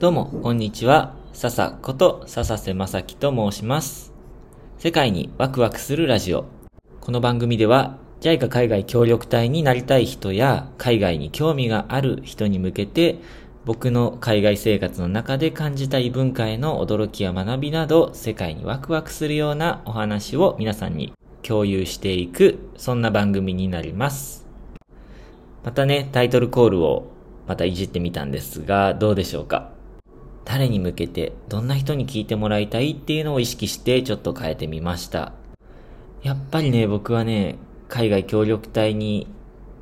どうも、こんにちは。笹こと笹瀬正樹と申します。世界にワクワクするラジオ。この番組では、JICA 海外協力隊になりたい人や、海外に興味がある人に向けて、僕の海外生活の中で感じた異文化への驚きや学びなど、世界にワクワクするようなお話を皆さんに共有していく、そんな番組になります。またね、タイトルコールをまたいじってみたんですが、どうでしょうか？誰に向けて、どんな人に聞いてもらいたいっていうのを意識してちょっと変えてみました。やっぱりね、僕はね、海外協力隊に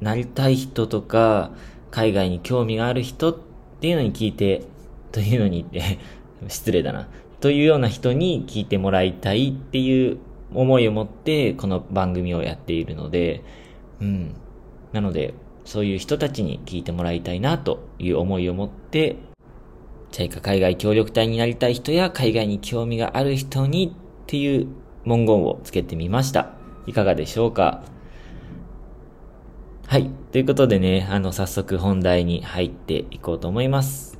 なりたい人とか、海外に興味がある人っていうのに聞いて、というのに、失礼だな。というような人に聞いてもらいたいっていう思いを持って、この番組をやっているので、うん。なので、そういう人たちに聞いてもらいたいなという思いを持って、JICA 海外協力隊になりたい人や海外に興味がある人にっていう文言をつけてみました。いかがでしょうか？はい。ということでね、あの、早速本題に入っていこうと思います。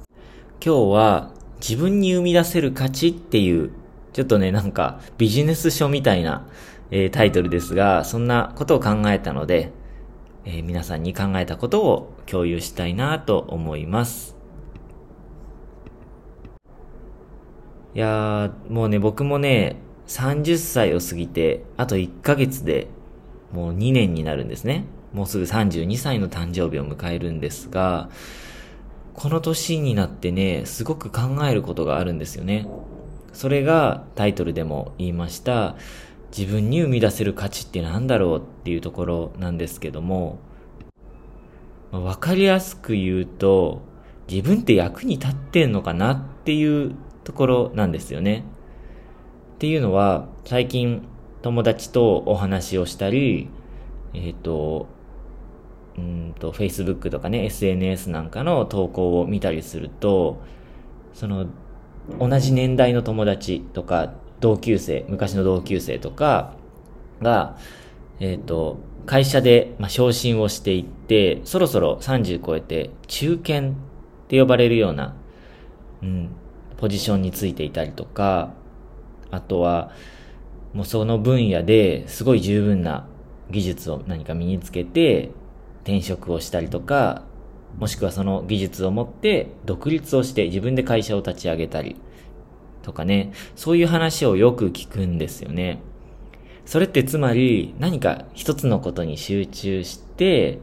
今日は自分に生み出せる価値っていう、ちょっとね、なんかビジネス書みたいな、えータイトルですが、そんなことを考えたので、えー皆さんに考えたことを共有したいなと思います。いやー、もうね、僕もね、30歳を過ぎて、あと1ヶ月で、もう2年になるんですね。もうすぐ32歳の誕生日を迎えるんですが、この年になってね、すごく考えることがあるんですよね。それがタイトルでも言いました、自分に生み出せる価値って何だろうっていうところなんですけども、わかりやすく言うと、自分って役に立ってんのかなっていうところなんですよね。っていうのは、最近友達とお話をしたり、えっ、と、うんと、Facebook とかね、SNS なんかの投稿を見たりすると、その、同じ年代の友達とか、同級生、昔の同級生とかが、えっ、と、会社で、まあ、昇進をしていって、そろそろ30超えて、中堅って呼ばれるような、うん、ポジションについていたりとか、あとは、もうその分野ですごい十分な技術を何か身につけて転職をしたりとか、もしくはその技術を持って独立をして自分で会社を立ち上げたりとかね、そういう話をよく聞くんですよね。それってつまり何か一つのことに集中して、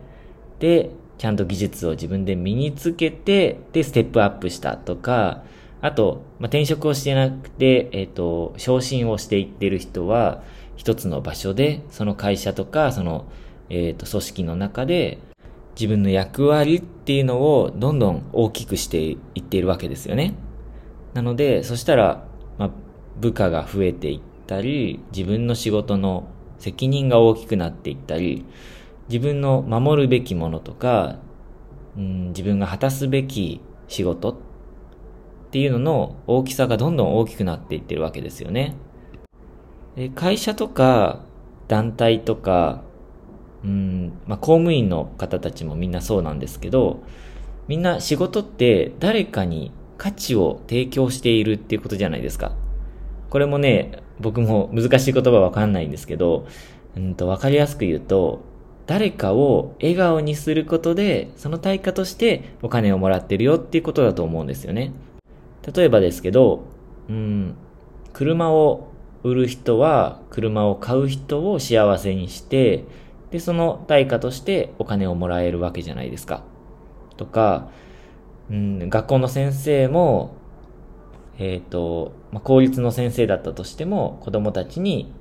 で、ちゃんと技術を自分で身につけて、で、ステップアップしたとか、あと、まあ、転職をしてなくて、えっ、と、昇進をしていってる人は、一つの場所で、その会社とか、その、えっ、と、組織の中で、自分の役割っていうのをどんどん大きくしていっているわけですよね。なので、そしたら、まあ、部下が増えていったり、自分の仕事の責任が大きくなっていったり、自分の守るべきものとか、うん、自分が果たすべき仕事っていうのの大きさがどんどん大きくなっていってるわけですよね。で会社とか団体とか、うん、まあ、公務員の方たちもみんなそうなんですけど、みんな仕事って誰かに価値を提供しているっていうことじゃないですか。これもね、僕も難しい言葉わかんないんですけど、うんと、わかりやすく言うと、誰かを笑顔にすることで、その対価としてお金をもらってるよっていうことだと思うんですよね。例えばですけど、うん、車を売る人は車を買う人を幸せにして、で、その対価としてお金をもらえるわけじゃないですか。とか、うん、学校の先生も、えっ、と、まあ、公立の先生だったとしても、子供たちに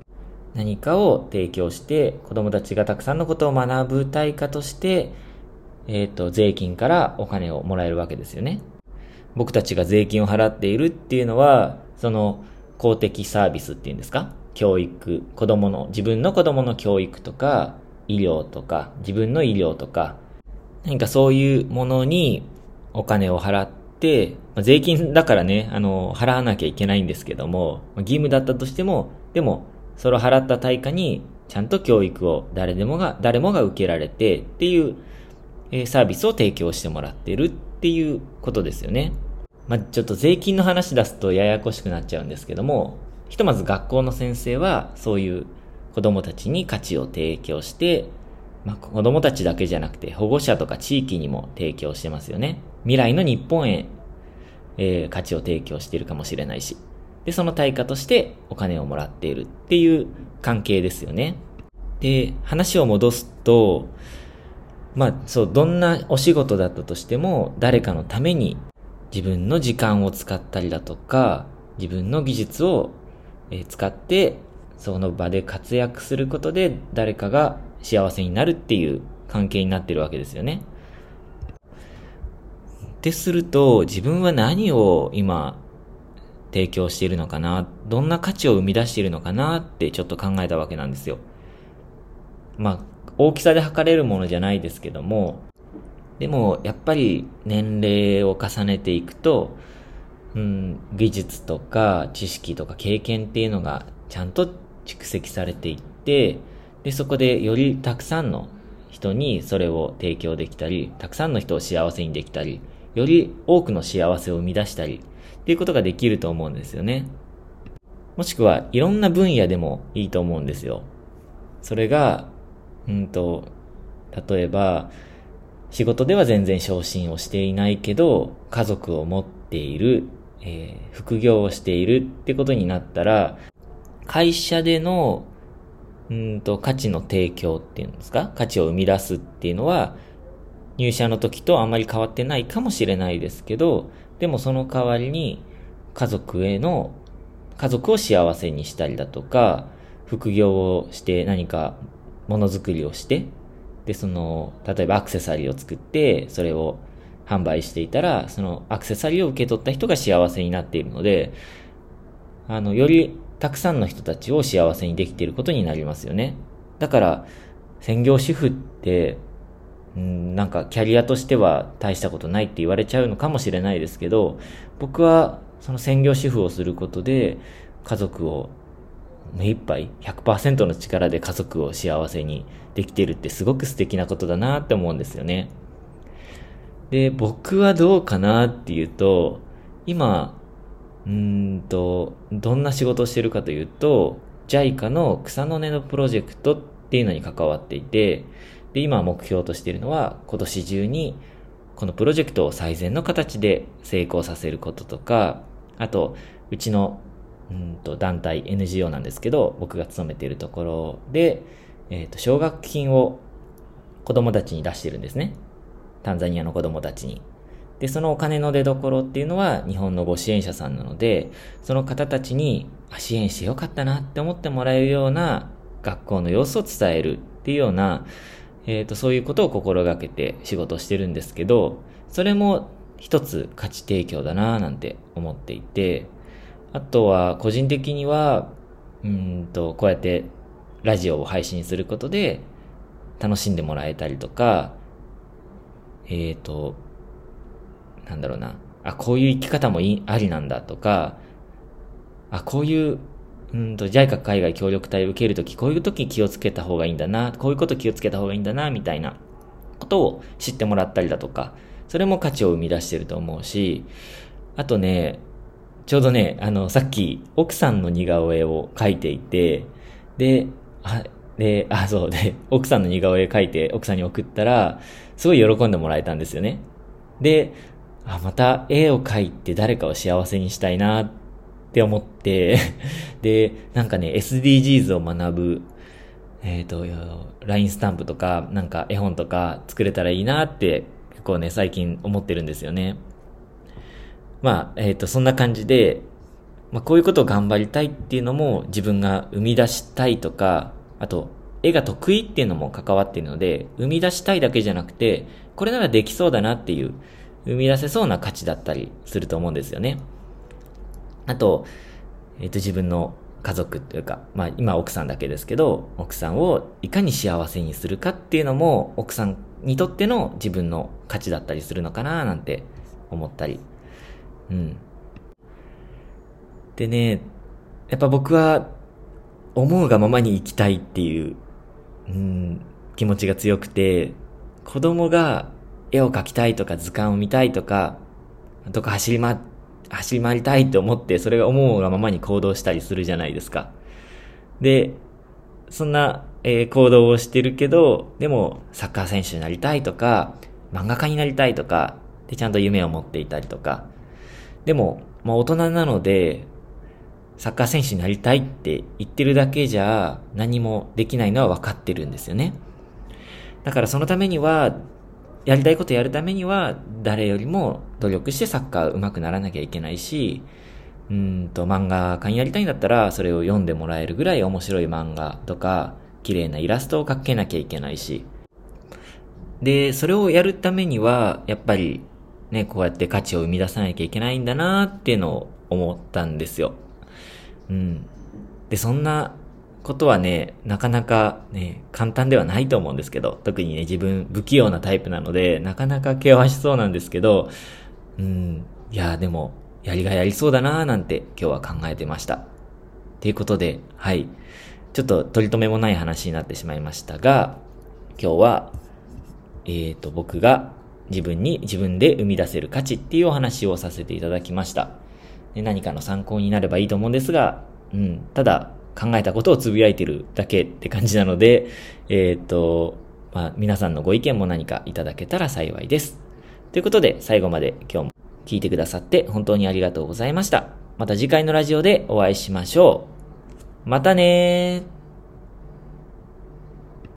何かを提供して、子供たちがたくさんのことを学ぶ対価として、えっ、と、税金からお金をもらえるわけですよね。僕たちが税金を払っているっていうのは、その公的サービスっていうんですか？教育、子供の、自分の子供の教育とか、医療とか、自分の医療とか、何かそういうものにお金を払って、まあ税金だからね、あの、払わなきゃいけないんですけども、まあ義務だったとしても、でも、それを払った対価に、ちゃんと教育を誰でもが、誰もが受けられてっていう、えーサービスを提供してもらってるっていうことですよね。まあ、ちょっと税金の話出すとややこしくなっちゃうんですけども、ひとまず学校の先生はそういう子供たちに価値を提供して、まあ、子供たちだけじゃなくて保護者とか地域にも提供してますよね。未来の日本へ、えー、価値を提供しているかもしれないし。で、その対価としてお金をもらっているっていう関係ですよね。で、話を戻すと、まあ、そう、どんなお仕事だったとしても、誰かのために自分の時間を使ったりだとか、自分の技術を使って、その場で活躍することで誰かが幸せになるっていう関係になってるわけですよね。ってすると、自分は何を今提供しているのかな、どんな価値を生み出しているのかなってちょっと考えたわけなんですよ。まあ、大きさで測れるものじゃないですけども、でも、やっぱり年齢を重ねていくと、うん、技術とか知識とか経験っていうのがちゃんと蓄積されていって、で、そこでよりたくさんの人にそれを提供できたり、たくさんの人を幸せにできたり、より多くの幸せを生み出したり、っていうことができると思うんですよね。もしくはいろんな分野でもいいと思うんですよ。それが、うんと、例えば、仕事では全然昇進をしていないけど、家族を持っている、えー、副業をしているってことになったら、会社での、うんと、価値の提供っていうんですか？価値を生み出すっていうのは、入社の時とあまり変わってないかもしれないですけど、でもその代わりに、家族への、家族を幸せにしたりだとか、副業をして何かものづくりをして、で、その、例えばアクセサリーを作って、それを販売していたら、そのアクセサリーを受け取った人が幸せになっているので、あの、よりたくさんの人たちを幸せにできていることになりますよね。だから、専業主婦って、うん、なんかキャリアとしては大したことないって言われちゃうのかもしれないですけど、僕はその専業主婦をすることで家族を目いっぱい100%の力で家族を幸せにできてるってすごく素敵なことだなって思うんですよね。で、僕はどうかなっていうと、今、うんと、どんな仕事をしてるかというと、JICA の草の根のプロジェクトっていうのに関わっていて、で、今目標としているのは、今年中にこのプロジェクトを最善の形で成功させることとか、あと、うちのうんと団体 NGO なんですけど、僕が勤めているところで、えっ、ー、と、奨学金を子供たちに出してるんですね。タンザニアの子供たちに。で、そのお金の出所っていうのは日本のご支援者さんなので、その方たちに支援してよかったなって思ってもらえるような学校の様子を伝えるっていうような、えっ、ー、と、そういうことを心がけて仕事してるんですけど、それも一つ価値提供だなぁなんて思っていて、あとは、個人的には、うんと、こうやってラジオを配信することで、楽しんでもらえたりとか、えっ、ー、と、なんだろうな、あ、こういう生き方もいありなんだとか、あ、こういう、うんと、JICA 海外協力隊を受けるとき、こういうとき気をつけた方がいいんだな、こういうこと気をつけた方がいいんだな、みたいなことを知ってもらったりだとか、それも価値を生み出してると思うし、あとね、ちょうどね、あの、さっき、奥さんの似顔絵を描いていて、で、あ、で、あ、そうで、奥さんの似顔絵描いて奥さんに送ったら、すごい喜んでもらえたんですよね。で、あ、また絵を描いて誰かを幸せにしたいなって思って で、なんかね、SDGs を学ぶ、えっ、ー、と、LINE スタンプとか、なんか絵本とか作れたらいいなって、結構ね、最近思ってるんですよね。まあ、えっ、ー、と、そんな感じで、まあ、こういうことを頑張りたいっていうのも自分が生み出したいとか、あと、絵が得意っていうのも関わっているので、生み出したいだけじゃなくて、これならできそうだなっていう、生み出せそうな価値だったりすると思うんですよね。あと、えっ、ー、と、自分の家族というか、まあ今奥さんだけですけど、奥さんをいかに幸せにするかっていうのも、奥さんにとっての自分の価値だったりするのかななんて思ったりうん。でね、やっぱ僕は思うがままに生きたいっていう、うん、気持ちが強くて、子供が絵を描きたいとか図鑑を見たいとか、どっか走り回っ走り回りたいって思って、それが思うがままに行動したりするじゃないですか。で、そんな、えー、行動をしてるけど、でも、サッカー選手になりたいとか、漫画家になりたいとか、で、ちゃんと夢を持っていたりとか。でも、まあ大人なので、サッカー選手になりたいって言ってるだけじゃ何もできないのは分かってるんですよね。だからそのためには、やりたいことやるためには、誰よりも努力してサッカー上手くならなきゃいけないし、うんと、漫画家になりたいんだったら、それを読んでもらえるぐらい面白い漫画とか、綺麗なイラストを描けなきゃいけないし。で、それをやるためには、やっぱり、ね、こうやって価値を生み出さなきゃいけないんだなっていうのを思ったんですよ。うん。で、そんなことはね、なかなかね、簡単ではないと思うんですけど、特にね、自分不器用なタイプなので、なかなか険しそうなんですけど、うん、いや、でも、やりがいありそうだなーなんて今日は考えてました。ということで、はい。ちょっと取り留めもない話になってしまいましたが、今日は、えっ、ー、と、僕が自分に自分で生み出せる価値っていうお話をさせていただきました。何かの参考になればいいと思うんですが、うん、ただ考えたことをつぶやいてるだけって感じなので、えっ、と、まあ、皆さんのご意見も何かいただけたら幸いです。ということで、最後まで今日も聞いてくださって本当にありがとうございました。また次回のラジオでお会いしましょう。またねー。